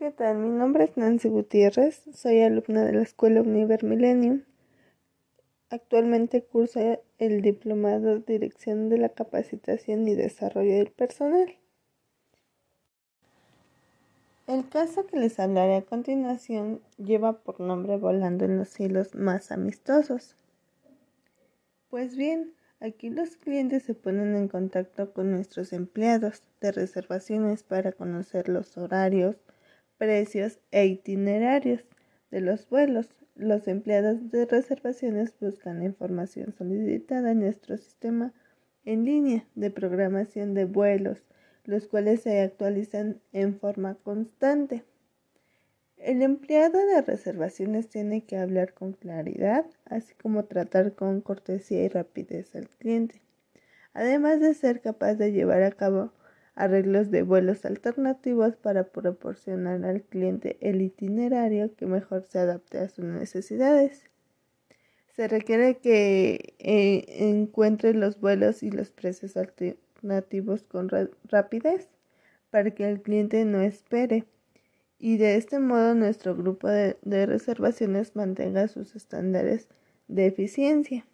¿Qué tal? Mi nombre es Nancy Gutiérrez, soy alumna de la Escuela Univer Millennium. Actualmente curso el Diplomado de Dirección de la Capacitación y Desarrollo del Personal. El caso que les hablaré a continuación lleva por nombre Volando en los cielos más amistosos. Pues bien, aquí los clientes se ponen en contacto con nuestros empleados de reservaciones para conocer los horarios, precios e itinerarios de los vuelos. Los empleados de reservaciones buscan la información solicitada en nuestro sistema en línea de programación de vuelos, los cuales se actualizan en forma constante. El empleado de reservaciones tiene que hablar con claridad, así como tratar con cortesía y rapidez al cliente, además de ser capaz de llevar a cabo arreglos de vuelos alternativos para proporcionar al cliente el itinerario que mejor se adapte a sus necesidades. Se requiere que eh, encuentre los vuelos y los precios alternativos con rapidez para que el cliente no espere y de este modo nuestro grupo de reservaciones mantenga sus estándares de eficiencia.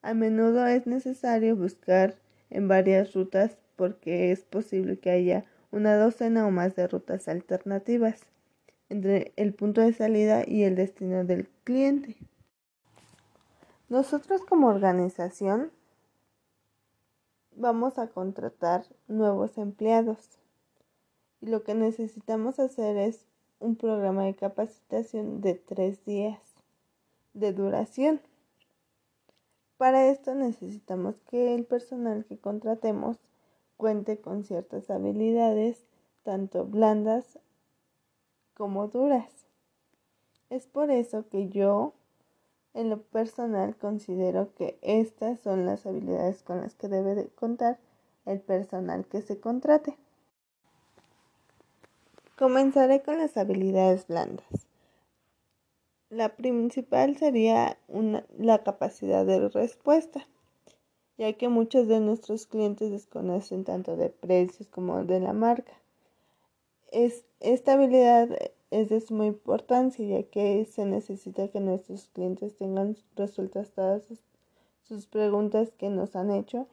A menudo es necesario buscar en varias rutas porque es posible que haya una docena o más de rutas alternativas entre el punto de salida y el destino del cliente. Nosotros como organización vamos a contratar nuevos empleados y lo que necesitamos hacer es un programa de capacitación de tres días de duración. Para esto necesitamos que el personal que contratemos cuente con ciertas habilidades, tanto blandas como duras. Es por eso que yo, en lo personal, considero que estas son las habilidades con las que debe de contar el personal que se contrate. Comenzaré con las habilidades blandas. La principal sería la capacidad de respuesta ya que muchos de nuestros clientes desconocen tanto de precios como de la marca. esta habilidad es de suma importancia, ya que se necesita que nuestros clientes tengan resueltas todas sus, preguntas que nos han hecho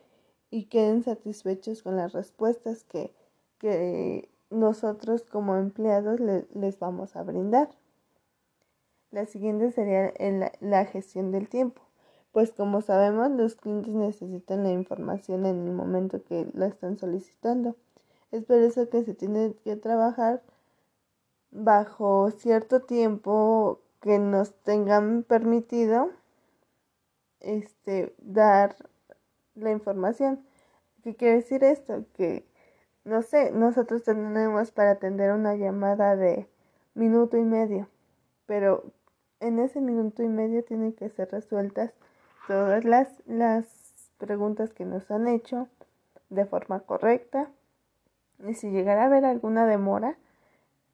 y queden satisfechos con las respuestas que, nosotros como empleados les vamos a brindar. La siguiente sería la gestión del tiempo pues como sabemos los clientes necesitan la información en el momento que la están solicitando. Es por eso que se tiene que trabajar bajo cierto tiempo que nos tengan permitido este dar la información. ¿Qué quiere decir esto? Que no sé, nosotros tenemos para atender una llamada de minuto y medio, pero en ese minuto y medio tienen que ser resueltas todas las, las preguntas que nos han hecho de forma correcta. Y si llegara a haber alguna demora,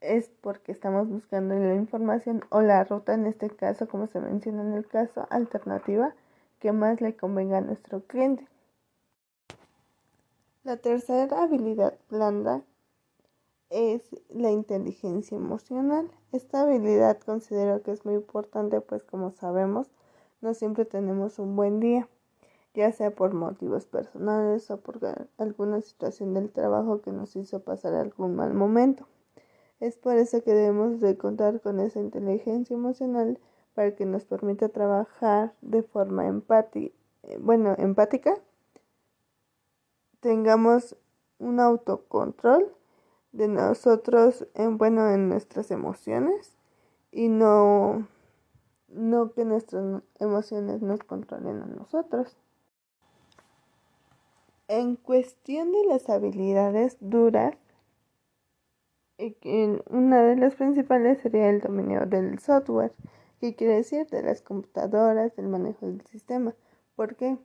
es porque estamos buscando la información o la ruta, en este caso, como se menciona en el caso, alternativa que más le convenga a nuestro cliente. La tercera habilidad blanda es la inteligencia emocional. Esta habilidad considero que es muy importante, pues como sabemos, no siempre tenemos un buen día, ya sea por motivos personales o por alguna situación del trabajo que nos hizo pasar algún mal momento. Es por eso que debemos de contar con esa inteligencia emocional para que nos permita trabajar de forma empática, bueno, empática, tengamos un autocontrol de nosotros en bueno en nuestras emociones y no no que nuestras emociones nos controlen a nosotros. En cuestión de las habilidades duras, una de las principales sería el dominio del software, que quiere decir de las computadoras, del manejo del sistema. ¿Por qué?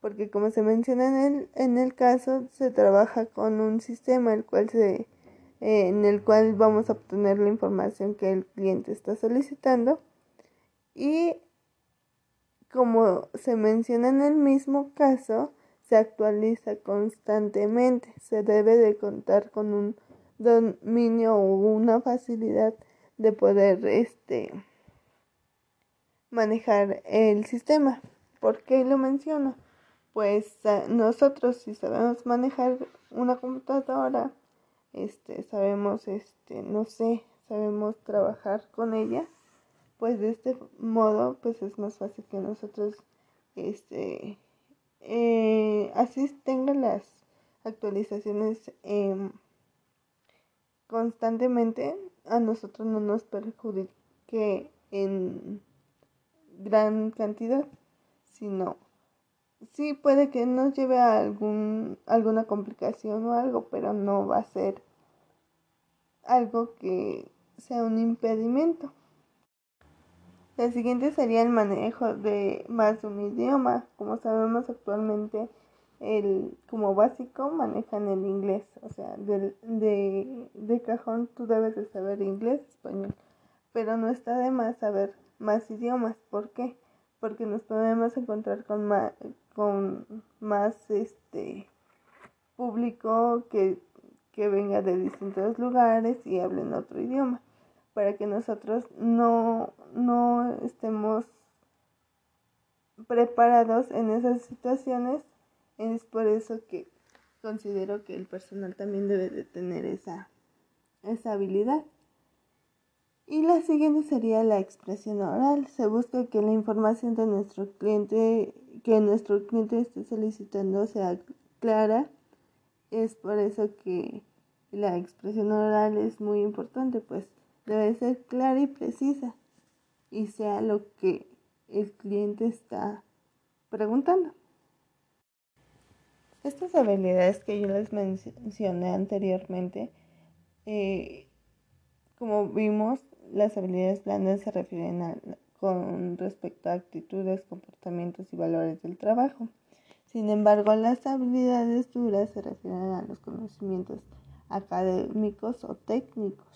Porque como se menciona en el, en el caso, se trabaja con un sistema el cual se, en el cual vamos a obtener la información que el cliente está solicitando y como se menciona en el mismo caso, se actualiza constantemente. Se debe de contar con un dominio o una facilidad de poder este manejar el sistema. ¿Por qué lo menciono? Pues nosotros si sabemos manejar una computadora, este sabemos este no sé, sabemos trabajar con ella, pues de este modo pues es más fácil que nosotros este eh, así tengan las actualizaciones em, constantemente a nosotros no nos perjudique en gran cantidad, sino sí puede que nos lleve a algún, alguna complicación o algo, pero no va a ser algo que sea un impedimento. La siguiente sería el manejo de más de un idioma. Como sabemos actualmente, el, como básico manejan el inglés. O sea, de, de, de cajón tú debes de saber inglés, español. Pero no está de más saber más idiomas. ¿Por qué? Porque nos podemos encontrar con más, con más este público que, que venga de distintos lugares y hablen otro idioma para que nosotros no, no estemos preparados en esas situaciones. Es por eso que considero que el personal también debe de tener esa, esa habilidad. Y la siguiente sería la expresión oral. Se busca que la información de nuestro cliente, que nuestro cliente esté solicitando sea clara. Es por eso que la expresión oral es muy importante, pues debe ser clara y precisa y sea lo que el cliente está preguntando. Estas habilidades que yo les mencioné anteriormente, eh, como vimos, las habilidades blandas se refieren con respecto a actitudes, comportamientos y valores del trabajo. Sin embargo, las habilidades duras se refieren a los conocimientos académicos o técnicos.